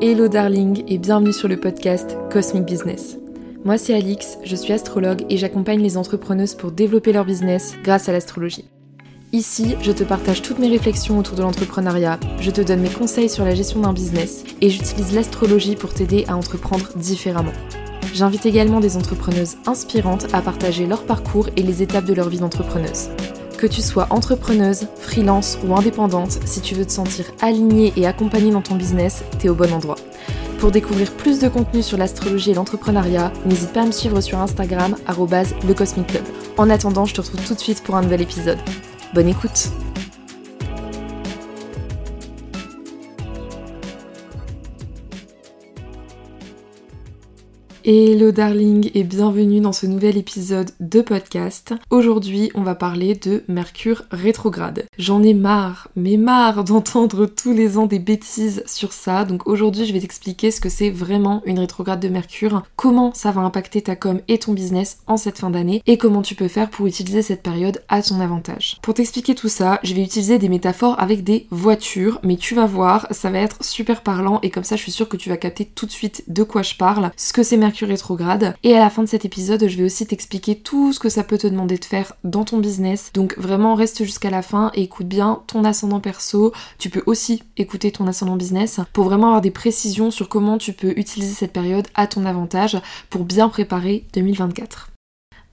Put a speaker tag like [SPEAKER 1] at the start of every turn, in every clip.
[SPEAKER 1] Hello darling et bienvenue sur le podcast Cosmic Business. Moi c'est Alix, je suis astrologue et j'accompagne les entrepreneuses pour développer leur business grâce à l'astrologie. Ici, je te partage toutes mes réflexions autour de l'entrepreneuriat, je te donne mes conseils sur la gestion d'un business et j'utilise l'astrologie pour t'aider à entreprendre différemment. J'invite également des entrepreneuses inspirantes à partager leur parcours et les étapes de leur vie d'entrepreneuse. Que tu sois entrepreneuse, freelance ou indépendante, si tu veux te sentir alignée et accompagnée dans ton business, t'es au bon endroit. Pour découvrir plus de contenu sur l'astrologie et l'entrepreneuriat, n'hésite pas à me suivre sur Instagram, le En attendant, je te retrouve tout de suite pour un nouvel épisode. Bonne écoute Hello darling et bienvenue dans ce nouvel épisode de podcast. Aujourd'hui on va parler de Mercure rétrograde. J'en ai marre, mais marre d'entendre tous les ans des bêtises sur ça. Donc aujourd'hui je vais t'expliquer ce que c'est vraiment une rétrograde de Mercure, comment ça va impacter ta com et ton business en cette fin d'année et comment tu peux faire pour utiliser cette période à ton avantage. Pour t'expliquer tout ça, je vais utiliser des métaphores avec des voitures, mais tu vas voir, ça va être super parlant et comme ça je suis sûre que tu vas capter tout de suite de quoi je parle, ce que c'est Mercure rétrograde. Et à la fin de cet épisode, je vais aussi t'expliquer tout ce que ça peut te demander de faire dans ton business. Donc vraiment reste jusqu'à la fin et écoute bien ton ascendant perso. Tu peux aussi écouter ton ascendant business pour vraiment avoir des précisions sur comment tu peux utiliser cette période à ton avantage pour bien préparer 2024.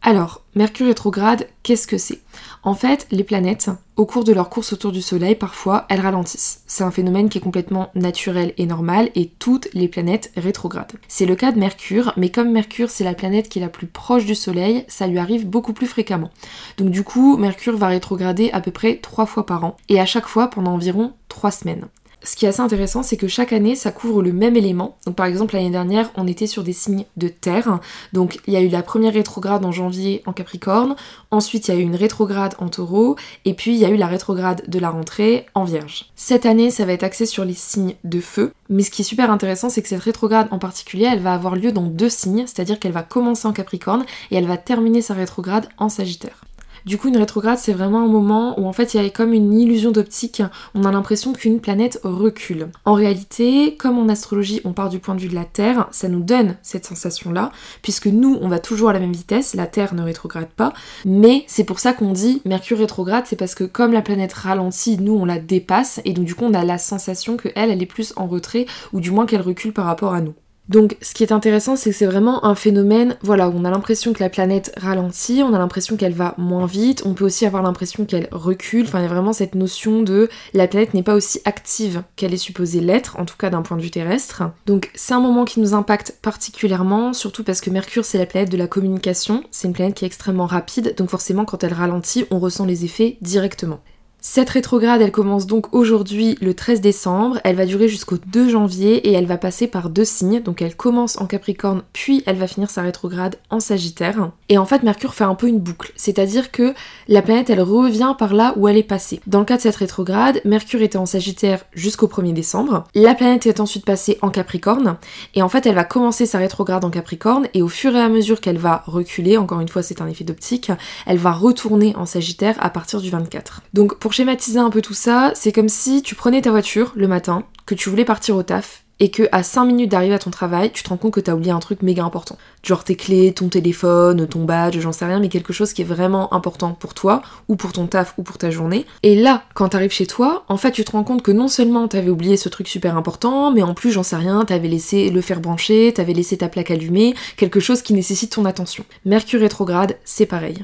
[SPEAKER 1] Alors, Mercure rétrograde, qu'est-ce que c'est? En fait, les planètes, au cours de leur course autour du Soleil, parfois, elles ralentissent. C'est un phénomène qui est complètement naturel et normal, et toutes les planètes rétrogradent. C'est le cas de Mercure, mais comme Mercure, c'est la planète qui est la plus proche du Soleil, ça lui arrive beaucoup plus fréquemment. Donc du coup, Mercure va rétrograder à peu près trois fois par an, et à chaque fois pendant environ trois semaines ce qui est assez intéressant, c'est que chaque année, ça couvre le même élément. Donc par exemple, l'année dernière, on était sur des signes de terre. Donc il y a eu la première rétrograde en janvier en Capricorne, ensuite il y a eu une rétrograde en taureau, et puis il y a eu la rétrograde de la rentrée en vierge. Cette année, ça va être axé sur les signes de feu. Mais ce qui est super intéressant, c'est que cette rétrograde en particulier, elle va avoir lieu dans deux signes, c'est-à-dire qu'elle va commencer en Capricorne et elle va terminer sa rétrograde en Sagittaire. Du coup, une rétrograde, c'est vraiment un moment où en fait il y a comme une illusion d'optique. On a l'impression qu'une planète recule. En réalité, comme en astrologie, on part du point de vue de la Terre, ça nous donne cette sensation-là, puisque nous, on va toujours à la même vitesse, la Terre ne rétrograde pas. Mais c'est pour ça qu'on dit Mercure rétrograde, c'est parce que comme la planète ralentit, nous on la dépasse, et donc du coup on a la sensation que elle, elle est plus en retrait, ou du moins qu'elle recule par rapport à nous. Donc ce qui est intéressant, c'est que c'est vraiment un phénomène, voilà, on a l'impression que la planète ralentit, on a l'impression qu'elle va moins vite, on peut aussi avoir l'impression qu'elle recule, enfin il y a vraiment cette notion de la planète n'est pas aussi active qu'elle est supposée l'être, en tout cas d'un point de vue terrestre. Donc c'est un moment qui nous impacte particulièrement, surtout parce que Mercure c'est la planète de la communication, c'est une planète qui est extrêmement rapide, donc forcément quand elle ralentit, on ressent les effets directement. Cette rétrograde, elle commence donc aujourd'hui le 13 décembre, elle va durer jusqu'au 2 janvier et elle va passer par deux signes, donc elle commence en Capricorne puis elle va finir sa rétrograde en Sagittaire. Et en fait Mercure fait un peu une boucle, c'est-à-dire que la planète elle revient par là où elle est passée. Dans le cas de cette rétrograde, Mercure était en Sagittaire jusqu'au 1er décembre, la planète est ensuite passée en Capricorne et en fait elle va commencer sa rétrograde en Capricorne et au fur et à mesure qu'elle va reculer, encore une fois c'est un effet d'optique, elle va retourner en Sagittaire à partir du 24. Donc pour schématiser un peu tout ça, c'est comme si tu prenais ta voiture le matin, que tu voulais partir au taf, et que à 5 minutes d'arriver à ton travail, tu te rends compte que t'as oublié un truc méga important. Genre tes clés, ton téléphone, ton badge, j'en sais rien, mais quelque chose qui est vraiment important pour toi, ou pour ton taf, ou pour ta journée. Et là, quand t'arrives chez toi, en fait, tu te rends compte que non seulement t'avais oublié ce truc super important, mais en plus, j'en sais rien, t'avais laissé le fer branché, t'avais laissé ta plaque allumée, quelque chose qui nécessite ton attention. Mercure rétrograde, c'est pareil.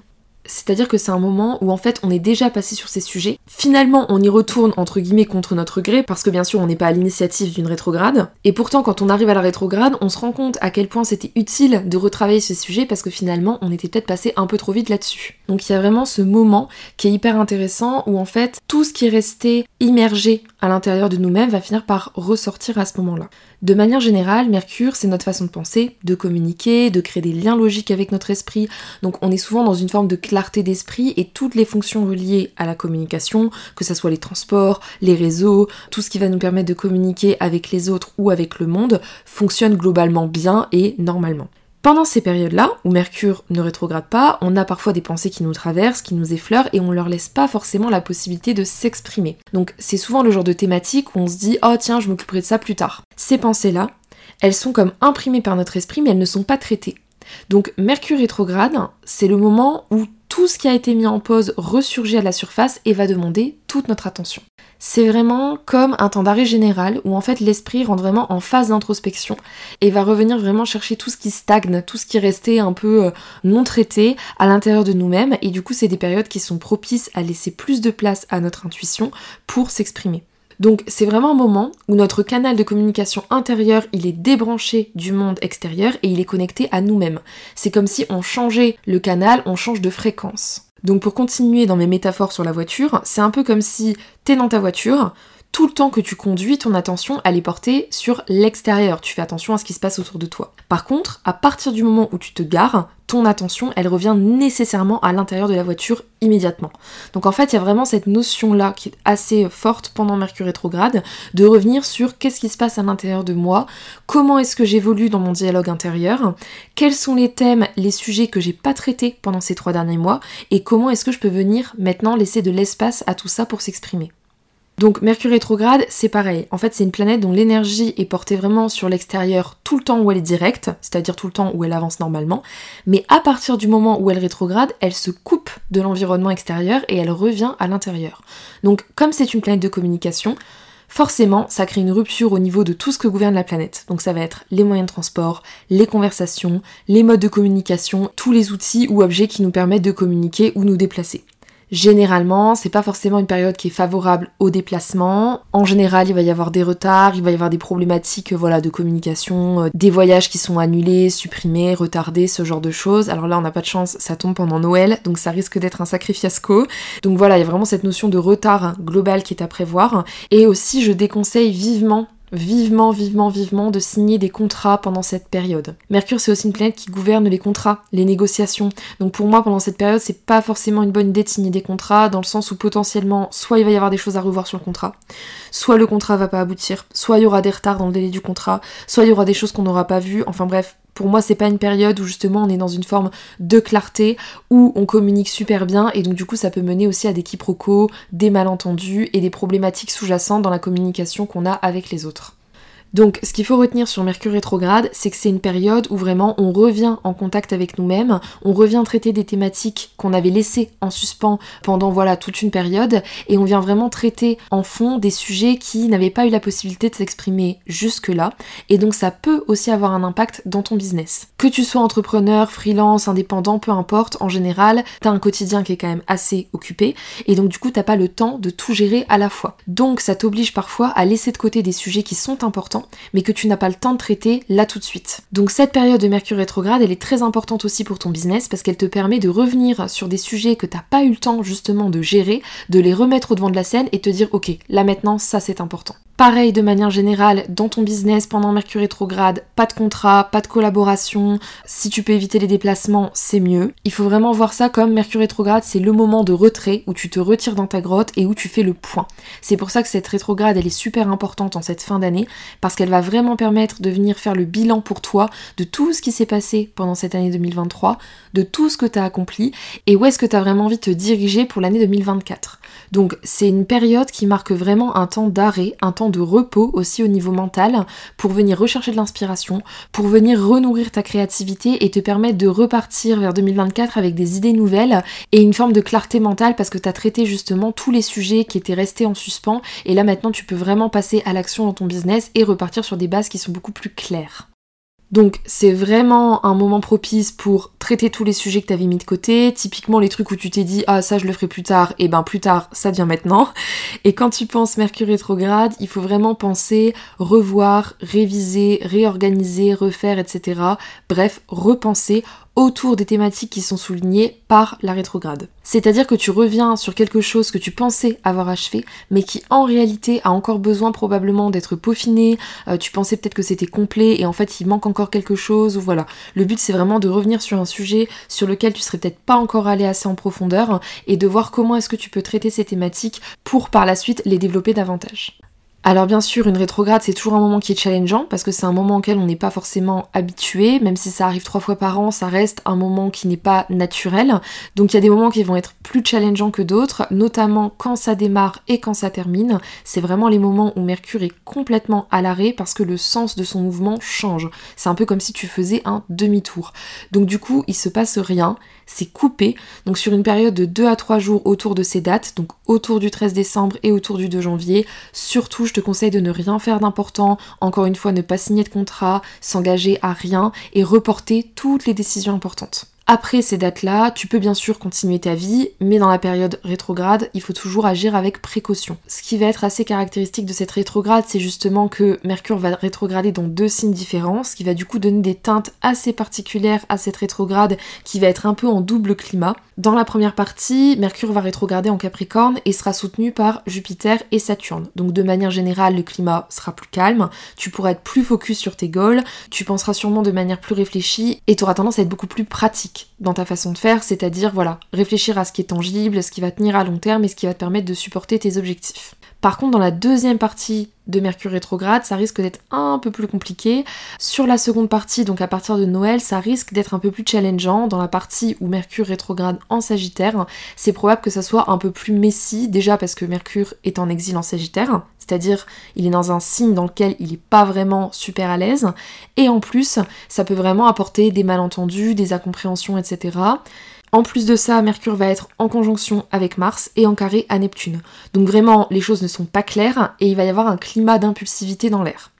[SPEAKER 1] C'est-à-dire que c'est un moment où en fait on est déjà passé sur ces sujets. Finalement on y retourne entre guillemets contre notre gré parce que bien sûr on n'est pas à l'initiative d'une rétrograde. Et pourtant quand on arrive à la rétrograde on se rend compte à quel point c'était utile de retravailler ce sujet parce que finalement on était peut-être passé un peu trop vite là-dessus. Donc il y a vraiment ce moment qui est hyper intéressant où en fait tout ce qui est resté immergé à l'intérieur de nous-mêmes va finir par ressortir à ce moment-là. De manière générale, Mercure, c'est notre façon de penser, de communiquer, de créer des liens logiques avec notre esprit. Donc on est souvent dans une forme de clarté d'esprit et toutes les fonctions reliées à la communication, que ce soit les transports, les réseaux, tout ce qui va nous permettre de communiquer avec les autres ou avec le monde, fonctionnent globalement bien et normalement. Pendant ces périodes-là, où Mercure ne rétrograde pas, on a parfois des pensées qui nous traversent, qui nous effleurent, et on leur laisse pas forcément la possibilité de s'exprimer. Donc c'est souvent le genre de thématique où on se dit oh tiens je m'occuperai de ça plus tard. Ces pensées-là, elles sont comme imprimées par notre esprit mais elles ne sont pas traitées. Donc Mercure rétrograde, c'est le moment où tout ce qui a été mis en pause ressurgit à la surface et va demander toute notre attention. C'est vraiment comme un temps d'arrêt général où en fait l'esprit rentre vraiment en phase d'introspection et va revenir vraiment chercher tout ce qui stagne, tout ce qui restait un peu euh, non traité à l'intérieur de nous-mêmes et du coup c'est des périodes qui sont propices à laisser plus de place à notre intuition pour s'exprimer. Donc c'est vraiment un moment où notre canal de communication intérieur, il est débranché du monde extérieur et il est connecté à nous-mêmes. C'est comme si on changeait le canal, on change de fréquence. Donc pour continuer dans mes métaphores sur la voiture, c'est un peu comme si t'es dans ta voiture, tout le temps que tu conduis, ton attention, elle est portée sur l'extérieur. Tu fais attention à ce qui se passe autour de toi. Par contre, à partir du moment où tu te gares, ton attention, elle revient nécessairement à l'intérieur de la voiture immédiatement. Donc en fait, il y a vraiment cette notion-là qui est assez forte pendant Mercure rétrograde, de revenir sur qu'est-ce qui se passe à l'intérieur de moi, comment est-ce que j'évolue dans mon dialogue intérieur, quels sont les thèmes, les sujets que j'ai pas traités pendant ces trois derniers mois, et comment est-ce que je peux venir maintenant laisser de l'espace à tout ça pour s'exprimer. Donc Mercure rétrograde, c'est pareil. En fait, c'est une planète dont l'énergie est portée vraiment sur l'extérieur tout le temps où elle est directe, c'est-à-dire tout le temps où elle avance normalement. Mais à partir du moment où elle rétrograde, elle se coupe de l'environnement extérieur et elle revient à l'intérieur. Donc comme c'est une planète de communication, forcément, ça crée une rupture au niveau de tout ce que gouverne la planète. Donc ça va être les moyens de transport, les conversations, les modes de communication, tous les outils ou objets qui nous permettent de communiquer ou nous déplacer. Généralement, c'est pas forcément une période qui est favorable au déplacement. En général, il va y avoir des retards, il va y avoir des problématiques voilà, de communication, euh, des voyages qui sont annulés, supprimés, retardés, ce genre de choses. Alors là, on n'a pas de chance, ça tombe pendant Noël, donc ça risque d'être un sacré fiasco. Donc voilà, il y a vraiment cette notion de retard global qui est à prévoir. Et aussi, je déconseille vivement vivement, vivement, vivement de signer des contrats pendant cette période. Mercure, c'est aussi une planète qui gouverne les contrats, les négociations. Donc pour moi, pendant cette période, c'est pas forcément une bonne idée de signer des contrats, dans le sens où potentiellement, soit il va y avoir des choses à revoir sur le contrat, soit le contrat va pas aboutir, soit il y aura des retards dans le délai du contrat, soit il y aura des choses qu'on n'aura pas vues. Enfin bref, pour moi, c'est pas une période où justement on est dans une forme de clarté, où on communique super bien, et donc du coup ça peut mener aussi à des quiproquos, des malentendus et des problématiques sous-jacentes dans la communication qu'on a avec les autres. Donc ce qu'il faut retenir sur Mercure rétrograde, c'est que c'est une période où vraiment on revient en contact avec nous-mêmes, on revient traiter des thématiques qu'on avait laissées en suspens pendant voilà toute une période et on vient vraiment traiter en fond des sujets qui n'avaient pas eu la possibilité de s'exprimer jusque-là et donc ça peut aussi avoir un impact dans ton business. Que tu sois entrepreneur, freelance, indépendant, peu importe, en général, t'as un quotidien qui est quand même assez occupé et donc du coup t'as pas le temps de tout gérer à la fois. Donc ça t'oblige parfois à laisser de côté des sujets qui sont importants mais que tu n'as pas le temps de traiter là tout de suite. Donc cette période de Mercure rétrograde, elle est très importante aussi pour ton business parce qu'elle te permet de revenir sur des sujets que tu n'as pas eu le temps justement de gérer, de les remettre au devant de la scène et te dire ok, là maintenant ça c'est important. Pareil de manière générale dans ton business pendant Mercure rétrograde, pas de contrat, pas de collaboration, si tu peux éviter les déplacements, c'est mieux. Il faut vraiment voir ça comme Mercure rétrograde, c'est le moment de retrait où tu te retires dans ta grotte et où tu fais le point. C'est pour ça que cette rétrograde, elle est super importante en cette fin d'année parce qu'elle va vraiment permettre de venir faire le bilan pour toi de tout ce qui s'est passé pendant cette année 2023, de tout ce que tu as accompli et où est-ce que tu as vraiment envie de te diriger pour l'année 2024. Donc c'est une période qui marque vraiment un temps d'arrêt, un temps de repos aussi au niveau mental pour venir rechercher de l'inspiration, pour venir renourrir ta créativité et te permettre de repartir vers 2024 avec des idées nouvelles et une forme de clarté mentale parce que tu as traité justement tous les sujets qui étaient restés en suspens et là maintenant tu peux vraiment passer à l'action dans ton business et repartir sur des bases qui sont beaucoup plus claires. Donc c'est vraiment un moment propice pour traiter tous les sujets que tu avais mis de côté, typiquement les trucs où tu t'es dit ah ça je le ferai plus tard, et ben plus tard ça vient maintenant. Et quand tu penses Mercure rétrograde, il faut vraiment penser revoir, réviser, réorganiser, refaire, etc. Bref, repenser autour des thématiques qui sont soulignées par la rétrograde. C'est-à-dire que tu reviens sur quelque chose que tu pensais avoir achevé, mais qui en réalité a encore besoin probablement d'être peaufiné, euh, tu pensais peut-être que c'était complet et en fait il manque encore quelque chose, ou voilà. Le but c'est vraiment de revenir sur un sujet sur lequel tu serais peut-être pas encore allé assez en profondeur et de voir comment est-ce que tu peux traiter ces thématiques pour par la suite les développer davantage. Alors bien sûr, une rétrograde, c'est toujours un moment qui est challengeant parce que c'est un moment auquel on n'est pas forcément habitué, même si ça arrive trois fois par an, ça reste un moment qui n'est pas naturel. Donc il y a des moments qui vont être plus challengeants que d'autres, notamment quand ça démarre et quand ça termine. C'est vraiment les moments où Mercure est complètement à l'arrêt parce que le sens de son mouvement change. C'est un peu comme si tu faisais un demi-tour. Donc du coup, il se passe rien, c'est coupé. Donc sur une période de 2 à 3 jours autour de ces dates, donc autour du 13 décembre et autour du 2 janvier, surtout je te conseille de ne rien faire d'important, encore une fois ne pas signer de contrat, s'engager à rien et reporter toutes les décisions importantes. Après ces dates-là, tu peux bien sûr continuer ta vie, mais dans la période rétrograde, il faut toujours agir avec précaution. Ce qui va être assez caractéristique de cette rétrograde, c'est justement que Mercure va rétrograder dans deux signes différents, ce qui va du coup donner des teintes assez particulières à cette rétrograde qui va être un peu en double climat. Dans la première partie, Mercure va rétrograder en Capricorne et sera soutenu par Jupiter et Saturne. Donc de manière générale, le climat sera plus calme, tu pourras être plus focus sur tes goals, tu penseras sûrement de manière plus réfléchie et tu auras tendance à être beaucoup plus pratique dans ta façon de faire, c'est-à-dire voilà, réfléchir à ce qui est tangible, ce qui va tenir à long terme et ce qui va te permettre de supporter tes objectifs. Par contre, dans la deuxième partie de Mercure rétrograde, ça risque d'être un peu plus compliqué. Sur la seconde partie, donc à partir de Noël, ça risque d'être un peu plus challengeant. Dans la partie où Mercure rétrograde en Sagittaire, c'est probable que ça soit un peu plus messy, déjà parce que Mercure est en exil en Sagittaire, c'est-à-dire il est dans un signe dans lequel il n'est pas vraiment super à l'aise, et en plus, ça peut vraiment apporter des malentendus, des incompréhensions, etc. En plus de ça, Mercure va être en conjonction avec Mars et en carré à Neptune. Donc vraiment, les choses ne sont pas claires et il va y avoir un climat d'impulsivité dans l'air.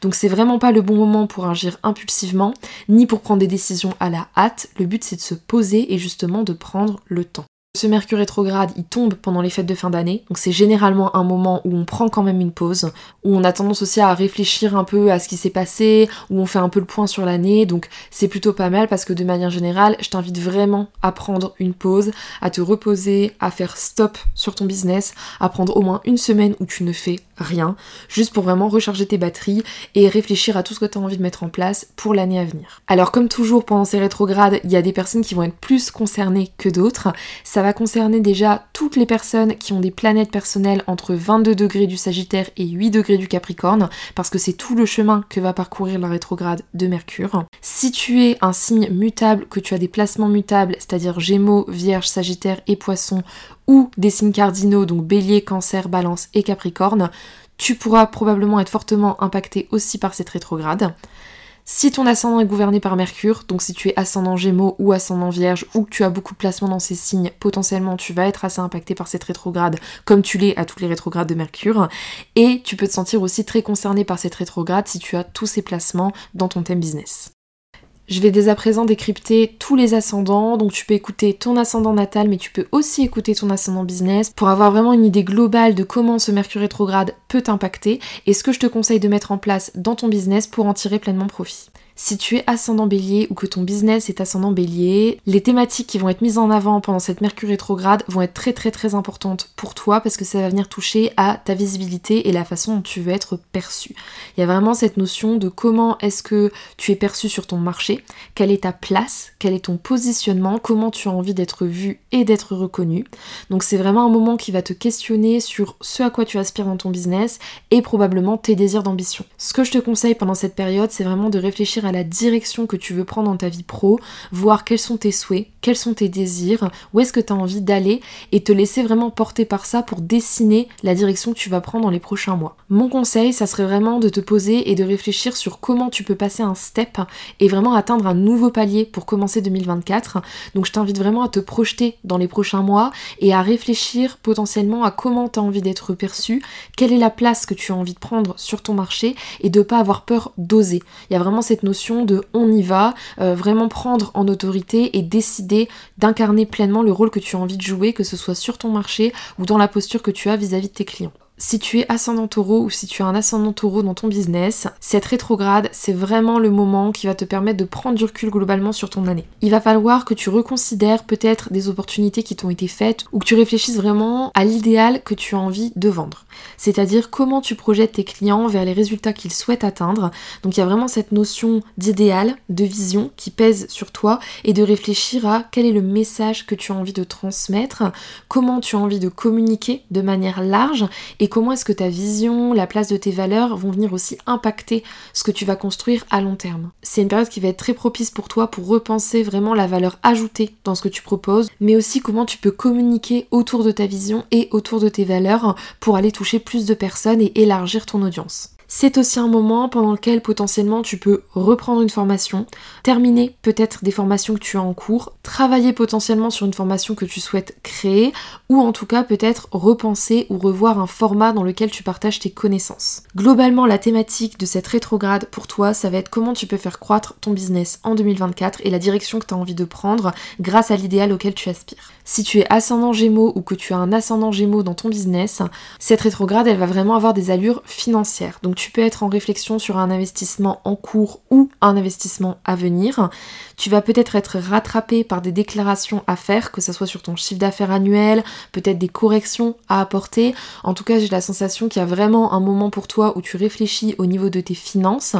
[SPEAKER 1] Donc c'est vraiment pas le bon moment pour agir impulsivement, ni pour prendre des décisions à la hâte. Le but c'est de se poser et justement de prendre le temps. Ce Mercure rétrograde, il tombe pendant les fêtes de fin d'année, donc c'est généralement un moment où on prend quand même une pause, où on a tendance aussi à réfléchir un peu à ce qui s'est passé, où on fait un peu le point sur l'année, donc c'est plutôt pas mal parce que de manière générale, je t'invite vraiment à prendre une pause, à te reposer, à faire stop sur ton business, à prendre au moins une semaine où tu ne fais rien, juste pour vraiment recharger tes batteries et réfléchir à tout ce que tu as envie de mettre en place pour l'année à venir. Alors comme toujours pendant ces rétrogrades, il y a des personnes qui vont être plus concernées que d'autres. Ça va concerner déjà toutes les personnes qui ont des planètes personnelles entre 22 degrés du Sagittaire et 8 degrés du Capricorne, parce que c'est tout le chemin que va parcourir la rétrograde de Mercure. Si tu es un signe mutable, que tu as des placements mutables, c'est-à-dire Gémeaux, Vierge, Sagittaire et Poisson, ou des signes cardinaux, donc bélier, cancer, balance et capricorne, tu pourras probablement être fortement impacté aussi par cette rétrograde. Si ton ascendant est gouverné par Mercure, donc si tu es ascendant Gémeaux ou ascendant Vierge ou que tu as beaucoup de placements dans ces signes, potentiellement tu vas être assez impacté par cette rétrograde comme tu l'es à toutes les rétrogrades de Mercure. Et tu peux te sentir aussi très concerné par cette rétrograde si tu as tous ces placements dans ton thème business. Je vais dès à présent décrypter tous les ascendants, donc tu peux écouter ton ascendant natal, mais tu peux aussi écouter ton ascendant business pour avoir vraiment une idée globale de comment ce Mercure rétrograde peut t'impacter et ce que je te conseille de mettre en place dans ton business pour en tirer pleinement profit. Si tu es ascendant bélier ou que ton business est ascendant bélier, les thématiques qui vont être mises en avant pendant cette Mercure rétrograde vont être très très très importantes pour toi parce que ça va venir toucher à ta visibilité et la façon dont tu veux être perçu. Il y a vraiment cette notion de comment est-ce que tu es perçu sur ton marché, quelle est ta place, quel est ton positionnement, comment tu as envie d'être vu et d'être reconnu. Donc c'est vraiment un moment qui va te questionner sur ce à quoi tu aspires dans ton business et probablement tes désirs d'ambition. Ce que je te conseille pendant cette période, c'est vraiment de réfléchir à la direction que tu veux prendre dans ta vie pro, voir quels sont tes souhaits, quels sont tes désirs, où est-ce que tu as envie d'aller et te laisser vraiment porter par ça pour dessiner la direction que tu vas prendre dans les prochains mois. Mon conseil, ça serait vraiment de te poser et de réfléchir sur comment tu peux passer un step et vraiment atteindre un nouveau palier pour commencer 2024. Donc je t'invite vraiment à te projeter dans les prochains mois et à réfléchir potentiellement à comment tu as envie d'être perçu, quelle est la place que tu as envie de prendre sur ton marché et de pas avoir peur d'oser. Il y a vraiment cette notion de on y va, euh, vraiment prendre en autorité et décider d'incarner pleinement le rôle que tu as envie de jouer, que ce soit sur ton marché ou dans la posture que tu as vis à -vis de tes clients si tu es ascendant taureau ou si tu as un ascendant taureau dans ton business, cette rétrograde, c'est vraiment le moment qui va te permettre de prendre du recul globalement sur ton année. Il va falloir que tu reconsidères peut-être des opportunités qui t'ont été faites ou que tu réfléchisses vraiment à l'idéal que tu as envie de vendre. C'est-à-dire comment tu projettes tes clients vers les résultats qu'ils souhaitent atteindre. Donc il y a vraiment cette notion d'idéal, de vision qui pèse sur toi et de réfléchir à quel est le message que tu as envie de transmettre, comment tu as envie de communiquer de manière large et et comment est-ce que ta vision, la place de tes valeurs vont venir aussi impacter ce que tu vas construire à long terme? C'est une période qui va être très propice pour toi pour repenser vraiment la valeur ajoutée dans ce que tu proposes, mais aussi comment tu peux communiquer autour de ta vision et autour de tes valeurs pour aller toucher plus de personnes et élargir ton audience. C'est aussi un moment pendant lequel potentiellement tu peux reprendre une formation, terminer peut-être des formations que tu as en cours, travailler potentiellement sur une formation que tu souhaites créer ou en tout cas peut-être repenser ou revoir un format dans lequel tu partages tes connaissances. Globalement, la thématique de cette rétrograde pour toi, ça va être comment tu peux faire croître ton business en 2024 et la direction que tu as envie de prendre grâce à l'idéal auquel tu aspires. Si tu es ascendant Gémeaux ou que tu as un ascendant Gémeaux dans ton business, cette rétrograde, elle va vraiment avoir des allures financières. Tu peux être en réflexion sur un investissement en cours ou un investissement à venir. Tu vas peut-être être rattrapé par des déclarations à faire, que ce soit sur ton chiffre d'affaires annuel, peut-être des corrections à apporter. En tout cas, j'ai la sensation qu'il y a vraiment un moment pour toi où tu réfléchis au niveau de tes finances.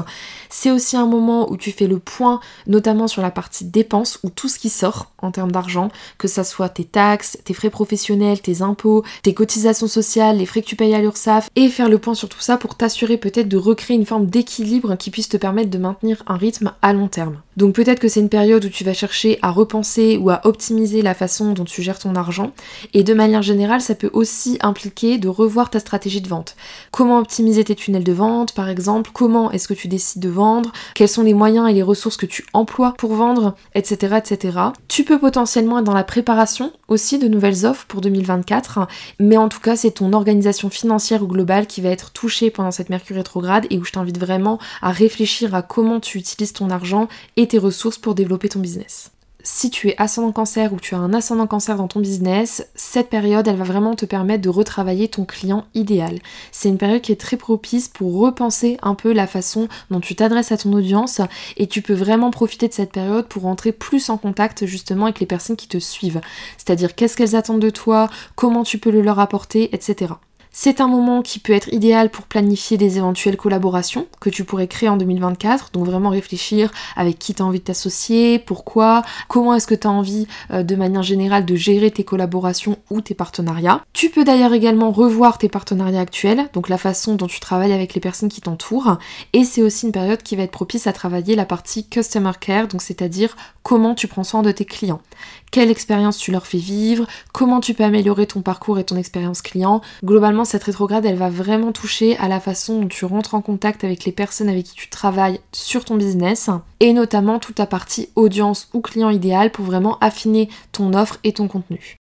[SPEAKER 1] C'est aussi un moment où tu fais le point, notamment sur la partie dépenses, ou tout ce qui sort en termes d'argent, que ça soit tes taxes, tes frais professionnels, tes impôts, tes cotisations sociales, les frais que tu payes à l'URSSAF, et faire le point sur tout ça pour t'assurer peut-être de recréer une forme d'équilibre qui puisse te permettre de maintenir un rythme à long terme. Donc peut-être que c'est une période où tu vas chercher à repenser ou à optimiser la façon dont tu gères ton argent, et de manière générale, ça peut aussi impliquer de revoir ta stratégie de vente. Comment optimiser tes tunnels de vente, par exemple, comment est-ce que tu décides de vendre, quels sont les moyens et les ressources que tu emploies pour vendre, etc. etc. Tu peux potentiellement être dans la préparation aussi de nouvelles offres pour 2024, mais en tout cas c'est ton organisation financière globale qui va être touchée pendant cette Mercure rétrograde et où je t'invite vraiment à réfléchir à comment tu utilises ton argent et tes ressources pour développer ton business si tu es ascendant cancer ou tu as un ascendant cancer dans ton business, cette période, elle va vraiment te permettre de retravailler ton client idéal. C'est une période qui est très propice pour repenser un peu la façon dont tu t'adresses à ton audience et tu peux vraiment profiter de cette période pour entrer plus en contact justement avec les personnes qui te suivent. C'est-à-dire qu'est-ce qu'elles attendent de toi, comment tu peux le leur apporter, etc. C'est un moment qui peut être idéal pour planifier des éventuelles collaborations que tu pourrais créer en 2024. Donc vraiment réfléchir avec qui tu as envie de t'associer, pourquoi, comment est-ce que tu as envie euh, de manière générale de gérer tes collaborations ou tes partenariats. Tu peux d'ailleurs également revoir tes partenariats actuels, donc la façon dont tu travailles avec les personnes qui t'entourent. Et c'est aussi une période qui va être propice à travailler la partie customer care, donc c'est-à-dire comment tu prends soin de tes clients quelle expérience tu leur fais vivre, comment tu peux améliorer ton parcours et ton expérience client? Globalement, cette rétrograde, elle va vraiment toucher à la façon dont tu rentres en contact avec les personnes avec qui tu travailles sur ton business et notamment toute ta partie audience ou client idéal pour vraiment affiner ton offre et ton contenu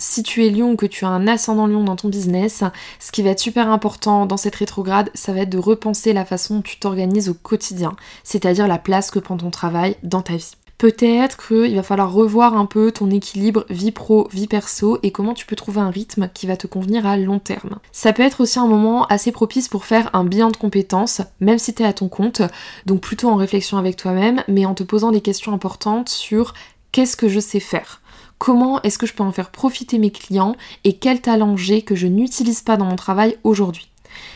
[SPEAKER 1] si tu es lion ou que tu as un ascendant lion dans ton business, ce qui va être super important dans cette rétrograde, ça va être de repenser la façon dont tu t'organises au quotidien, c'est-à-dire la place que prend ton travail dans ta vie. Peut-être qu'il va falloir revoir un peu ton équilibre vie pro, vie perso et comment tu peux trouver un rythme qui va te convenir à long terme. Ça peut être aussi un moment assez propice pour faire un bilan de compétences, même si tu es à ton compte, donc plutôt en réflexion avec toi-même, mais en te posant des questions importantes sur qu'est-ce que je sais faire? Comment est-ce que je peux en faire profiter mes clients et quel talent j'ai que je n'utilise pas dans mon travail aujourd'hui?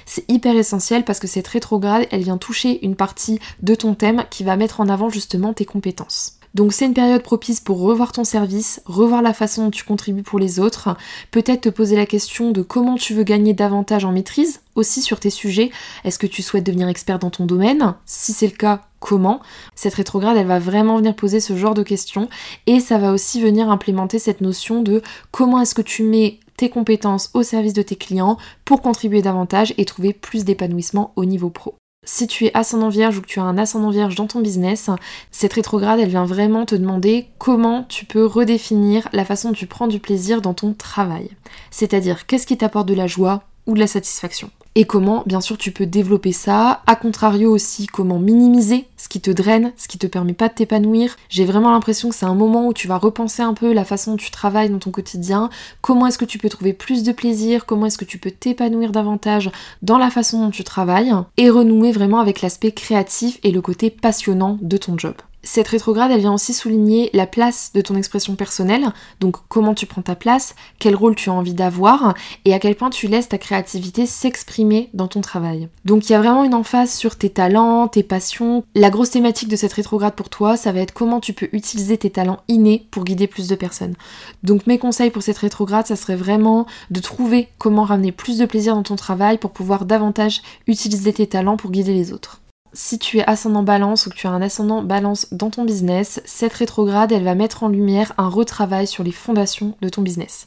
[SPEAKER 1] C'est hyper essentiel parce que cette rétrograde, elle vient toucher une partie de ton thème qui va mettre en avant justement tes compétences. Donc c'est une période propice pour revoir ton service, revoir la façon dont tu contribues pour les autres, peut-être te poser la question de comment tu veux gagner davantage en maîtrise aussi sur tes sujets. Est-ce que tu souhaites devenir expert dans ton domaine? Si c'est le cas, comment? Cette rétrograde, elle va vraiment venir poser ce genre de questions et ça va aussi venir implémenter cette notion de comment est-ce que tu mets tes compétences au service de tes clients pour contribuer davantage et trouver plus d'épanouissement au niveau pro. Si tu es ascendant vierge ou que tu as un ascendant vierge dans ton business, cette rétrograde, elle vient vraiment te demander comment tu peux redéfinir la façon dont tu prends du plaisir dans ton travail. C'est-à-dire qu'est-ce qui t'apporte de la joie ou de la satisfaction? Et comment bien sûr tu peux développer ça, à contrario aussi comment minimiser ce qui te draine, ce qui te permet pas de t'épanouir. J'ai vraiment l'impression que c'est un moment où tu vas repenser un peu la façon dont tu travailles dans ton quotidien, comment est-ce que tu peux trouver plus de plaisir, comment est-ce que tu peux t'épanouir davantage dans la façon dont tu travailles? Et renouer vraiment avec l'aspect créatif et le côté passionnant de ton job. Cette rétrograde, elle vient aussi souligner la place de ton expression personnelle, donc comment tu prends ta place, quel rôle tu as envie d'avoir et à quel point tu laisses ta créativité s'exprimer dans ton travail. Donc il y a vraiment une emphase sur tes talents, tes passions. La grosse thématique de cette rétrograde pour toi, ça va être comment tu peux utiliser tes talents innés pour guider plus de personnes. Donc mes conseils pour cette rétrograde, ça serait vraiment de trouver comment ramener plus de plaisir dans ton travail pour pouvoir davantage utiliser tes talents pour guider les autres si tu es ascendant balance ou que tu as un ascendant balance dans ton business, cette rétrograde, elle va mettre en lumière un retravail sur les fondations de ton business.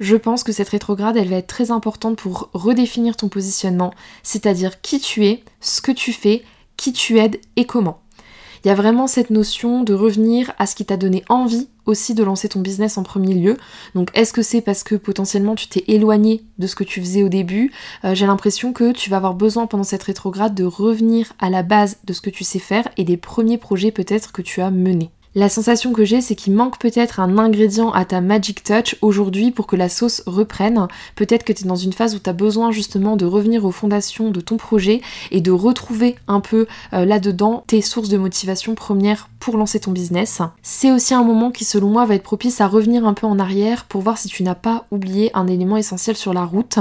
[SPEAKER 1] Je pense que cette rétrograde, elle va être très importante pour redéfinir ton positionnement, c'est-à-dire qui tu es, ce que tu fais, qui tu aides et comment. Il y a vraiment cette notion de revenir à ce qui t'a donné envie aussi de lancer ton business en premier lieu. Donc est-ce que c'est parce que potentiellement tu t'es éloigné de ce que tu faisais au début euh, J'ai l'impression que tu vas avoir besoin pendant cette rétrograde de revenir à la base de ce que tu sais faire et des premiers projets peut-être que tu as menés. La sensation que j'ai, c'est qu'il manque peut-être un ingrédient à ta Magic Touch aujourd'hui pour que la sauce reprenne. Peut-être que tu es dans une phase où tu as besoin justement de revenir aux fondations de ton projet et de retrouver un peu euh, là-dedans tes sources de motivation premières pour lancer ton business. C'est aussi un moment qui selon moi va être propice à revenir un peu en arrière pour voir si tu n'as pas oublié un élément essentiel sur la route,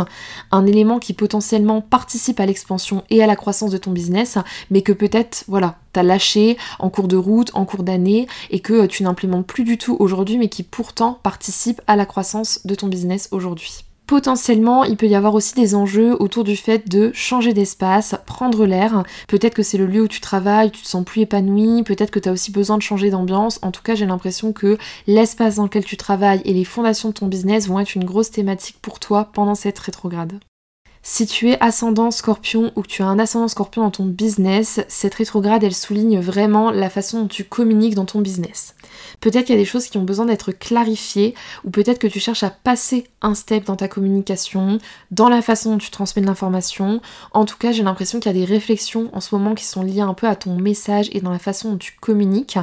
[SPEAKER 1] un élément qui potentiellement participe à l'expansion et à la croissance de ton business, mais que peut-être, voilà, lâché en cours de route, en cours d'année, et que tu n'implémentes plus du tout aujourd'hui, mais qui pourtant participe à la croissance de ton business aujourd'hui. Potentiellement, il peut y avoir aussi des enjeux autour du fait de changer d'espace, prendre l'air. Peut-être que c'est le lieu où tu travailles, tu te sens plus épanoui, peut-être que tu as aussi besoin de changer d'ambiance. En tout cas, j'ai l'impression que l'espace dans lequel tu travailles et les fondations de ton business vont être une grosse thématique pour toi pendant cette rétrograde. Si tu es ascendant scorpion ou que tu as un ascendant scorpion dans ton business, cette rétrograde, elle souligne vraiment la façon dont tu communiques dans ton business. Peut-être qu'il y a des choses qui ont besoin d'être clarifiées ou peut-être que tu cherches à passer un step dans ta communication, dans la façon dont tu transmets de l'information. En tout cas, j'ai l'impression qu'il y a des réflexions en ce moment qui sont liées un peu à ton message et dans la façon dont tu communiques.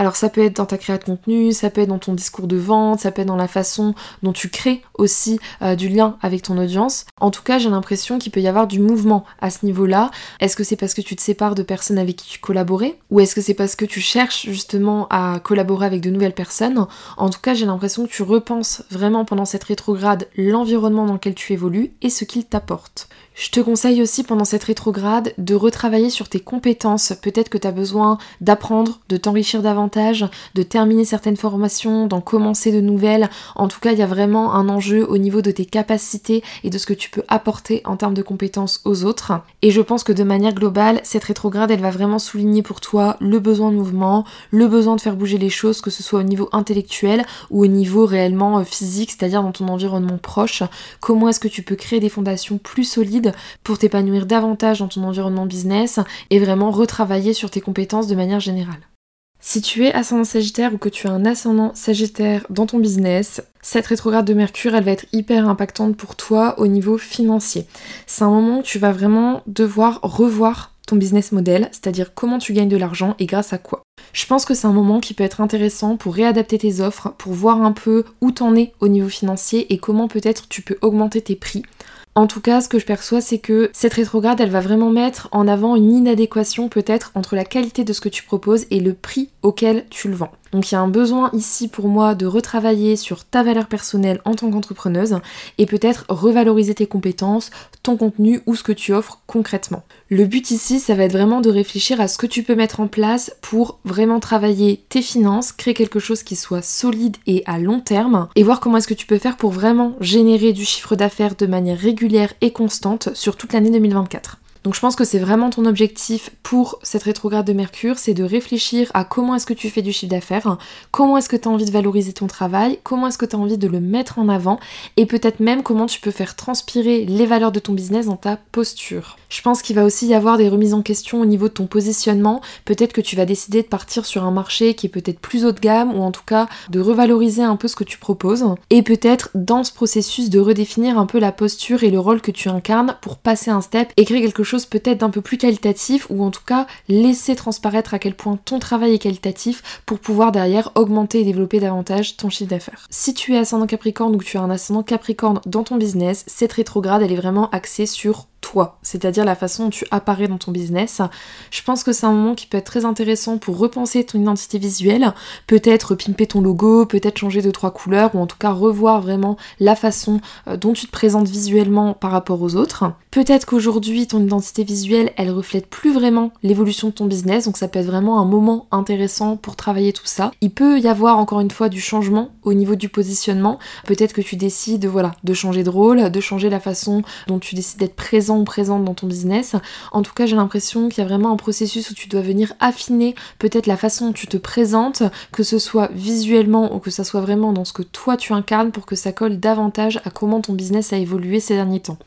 [SPEAKER 1] Alors ça peut être dans ta création de contenu, ça peut être dans ton discours de vente, ça peut être dans la façon dont tu crées aussi euh, du lien avec ton audience. En tout cas, j'ai l'impression qu'il peut y avoir du mouvement à ce niveau-là. Est-ce que c'est parce que tu te sépares de personnes avec qui tu collaborais? Ou est-ce que c'est parce que tu cherches justement à collaborer avec de nouvelles personnes? En tout cas, j'ai l'impression que tu repenses vraiment pendant cette rétrograde l'environnement dans lequel tu évolues et ce qu'il t'apporte. Je te conseille aussi pendant cette rétrograde de retravailler sur tes compétences. Peut-être que tu as besoin d'apprendre, de t'enrichir davantage, de terminer certaines formations, d'en commencer de nouvelles. En tout cas, il y a vraiment un enjeu au niveau de tes capacités et de ce que tu peux apporter en termes de compétences aux autres. Et je pense que de manière globale, cette rétrograde, elle va vraiment souligner pour toi le besoin de mouvement, le besoin de faire bouger les choses, que ce soit au niveau intellectuel ou au niveau réellement euh, physique, c'est-à-dire dans ton environnement proche. Comment est-ce que tu peux créer des fondations plus solides pour t'épanouir davantage dans ton environnement business et vraiment retravailler sur tes compétences de manière générale. Si tu es ascendant sagittaire ou que tu as un ascendant sagittaire dans ton business, cette rétrograde de Mercure, elle va être hyper impactante pour toi au niveau financier. C'est un moment où tu vas vraiment devoir revoir ton business model, c'est-à-dire comment tu gagnes de l'argent et grâce à quoi. Je pense que c'est un moment qui peut être intéressant pour réadapter tes offres, pour voir un peu où t'en es au niveau financier et comment peut-être tu peux augmenter tes prix. En tout cas, ce que je perçois, c'est que cette rétrograde, elle va vraiment mettre en avant une inadéquation peut-être entre la qualité de ce que tu proposes et le prix auquel tu le vends. Donc il y a un besoin ici pour moi de retravailler sur ta valeur personnelle en tant qu'entrepreneuse et peut-être revaloriser tes compétences, ton contenu ou ce que tu offres concrètement. Le but ici, ça va être vraiment de réfléchir à ce que tu peux mettre en place pour vraiment travailler tes finances, créer quelque chose qui soit solide et à long terme et voir comment est-ce que tu peux faire pour vraiment générer du chiffre d'affaires de manière régulière et constante sur toute l'année 2024. Donc je pense que c'est vraiment ton objectif pour cette rétrograde de Mercure, c'est de réfléchir à comment est-ce que tu fais du chiffre d'affaires, comment est-ce que tu as envie de valoriser ton travail, comment est-ce que tu as envie de le mettre en avant et peut-être même comment tu peux faire transpirer les valeurs de ton business dans ta posture. Je pense qu'il va aussi y avoir des remises en question au niveau de ton positionnement, peut-être que tu vas décider de partir sur un marché qui est peut-être plus haut de gamme ou en tout cas de revaloriser un peu ce que tu proposes. Et peut-être dans ce processus de redéfinir un peu la posture et le rôle que tu incarnes pour passer un step et créer quelque chose peut-être d'un peu plus qualitatif ou en tout cas laisser transparaître à quel point ton travail est qualitatif pour pouvoir derrière augmenter et développer davantage ton chiffre d'affaires. Si tu es ascendant Capricorne ou que tu as un ascendant Capricorne dans ton business, cette rétrograde elle est vraiment axée sur toi, c'est-à-dire la façon dont tu apparais dans ton business. Je pense que c'est un moment qui peut être très intéressant pour repenser ton identité visuelle, peut-être pimper ton logo, peut-être changer de trois couleurs, ou en tout cas revoir vraiment la façon euh, dont tu te présentes visuellement par rapport aux autres. Peut-être qu'aujourd'hui ton identité visuelle, elle reflète plus vraiment l'évolution de ton business, donc ça peut être vraiment un moment intéressant pour travailler tout ça. Il peut y avoir encore une fois du changement au niveau du positionnement. Peut-être que tu décides voilà, de changer de rôle, de changer la façon dont tu décides d'être présent ou présente dans ton business. En tout cas, j'ai l'impression qu'il y a vraiment un processus où tu dois venir affiner peut-être la façon dont tu te présentes, que ce soit visuellement ou que ça soit vraiment dans ce que toi tu incarnes pour que ça colle davantage à comment ton business a évolué ces derniers temps.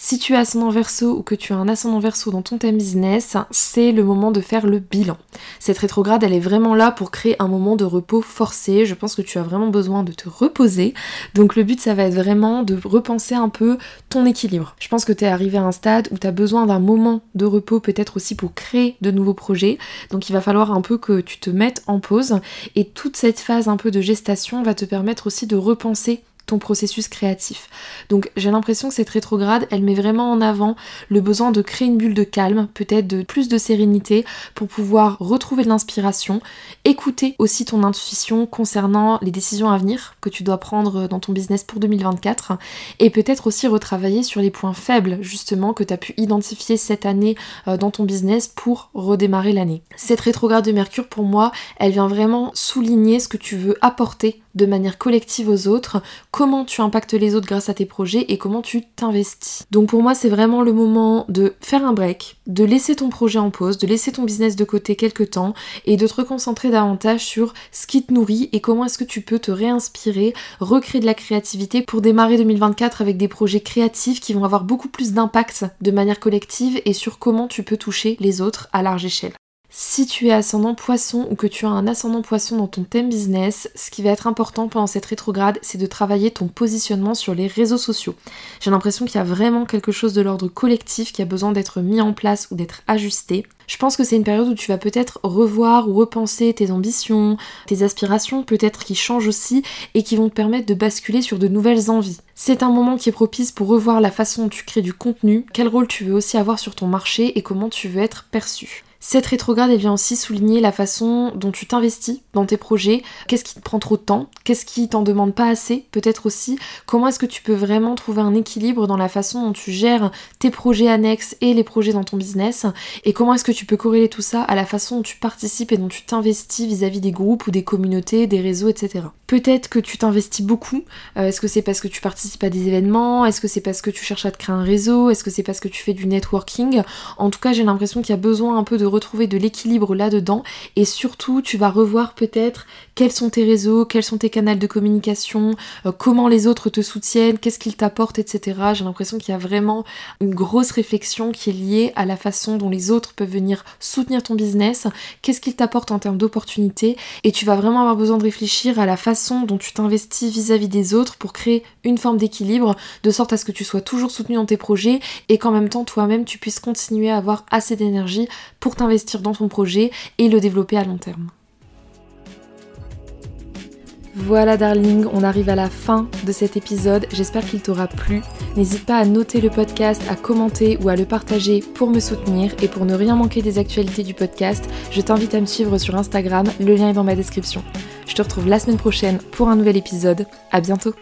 [SPEAKER 1] Si tu as ascendant verso ou que tu as un ascendant verso dans ton thème business, c'est le moment de faire le bilan. Cette rétrograde, elle est vraiment là pour créer un moment de repos forcé. Je pense que tu as vraiment besoin de te reposer. Donc le but, ça va être vraiment de repenser un peu ton équilibre. Je pense que tu es arrivé à un stade où tu as besoin d'un moment de repos peut-être aussi pour créer de nouveaux projets. Donc il va falloir un peu que tu te mettes en pause et toute cette phase un peu de gestation va te permettre aussi de repenser processus créatif. Donc j'ai l'impression que cette rétrograde, elle met vraiment en avant le besoin de créer une bulle de calme, peut-être de plus de sérénité pour pouvoir retrouver l'inspiration, écouter aussi ton intuition concernant les décisions à venir que tu dois prendre dans ton business pour 2024 et peut-être aussi retravailler sur les points faibles justement que tu as pu identifier cette année euh, dans ton business pour redémarrer l'année. Cette rétrograde de Mercure pour moi, elle vient vraiment souligner ce que tu veux apporter de manière collective aux autres, comment tu impactes les autres grâce à tes projets et comment tu t'investis. Donc pour moi, c'est vraiment le moment de faire un break, de laisser ton projet en pause, de laisser ton business de côté quelques temps et de te reconcentrer davantage sur ce qui te nourrit et comment est-ce que tu peux te réinspirer, recréer de la créativité pour démarrer 2024 avec des projets créatifs qui vont avoir beaucoup plus d'impact de manière collective et sur comment tu peux toucher les autres à large échelle. Si tu es ascendant poisson ou que tu as un ascendant poisson dans ton thème business, ce qui va être important pendant cette rétrograde, c'est de travailler ton positionnement sur les réseaux sociaux. J'ai l'impression qu'il y a vraiment quelque chose de l'ordre collectif qui a besoin d'être mis en place ou d'être ajusté. Je pense que c'est une période où tu vas peut-être revoir ou repenser tes ambitions, tes aspirations peut-être qui changent aussi et qui vont te permettre de basculer sur de nouvelles envies. C'est un moment qui est propice pour revoir la façon dont tu crées du contenu, quel rôle tu veux aussi avoir sur ton marché et comment tu veux être perçu. Cette rétrograde, vient aussi souligner la façon dont tu t'investis dans tes projets, qu'est-ce qui te prend trop de temps, qu'est-ce qui t'en demande pas assez, peut-être aussi, comment est-ce que tu peux vraiment trouver un équilibre dans la façon dont tu gères tes projets annexes et les projets dans ton business, et comment est-ce que tu peux corréler tout ça à la façon dont tu participes et dont tu t'investis vis-à-vis des groupes ou des communautés, des réseaux, etc. Peut-être que tu t'investis beaucoup, euh, est-ce que c'est parce que tu participes à des événements, est-ce que c'est parce que tu cherches à te créer un réseau, est-ce que c'est parce que tu fais du networking, en tout cas j'ai l'impression qu'il y a besoin un peu de retrouver de l'équilibre là-dedans. Et surtout tu vas revoir peut-être quels sont tes réseaux, quels sont tes canaux de communication, euh, comment les autres te soutiennent, qu'est-ce qu'ils t'apportent, etc. J'ai l'impression qu'il y a vraiment une grosse réflexion qui est liée à la façon dont les autres peuvent venir soutenir ton business, qu'est-ce qu'ils t'apportent en termes d'opportunités et tu vas vraiment avoir besoin de réfléchir à la façon dont tu t'investis vis-à-vis des autres pour créer une forme d'équilibre de sorte à ce que tu sois toujours soutenu dans tes projets et qu'en même temps toi-même tu puisses continuer à avoir assez d'énergie pour t'investir dans ton projet et le développer à long terme. Voilà darling, on arrive à la fin de cet épisode, j'espère qu'il t'aura plu. N'hésite pas à noter le podcast, à commenter ou à le partager pour me soutenir et pour ne rien manquer des actualités du podcast, je t'invite à me suivre sur Instagram, le lien est dans ma description. Je te retrouve la semaine prochaine pour un nouvel épisode, à bientôt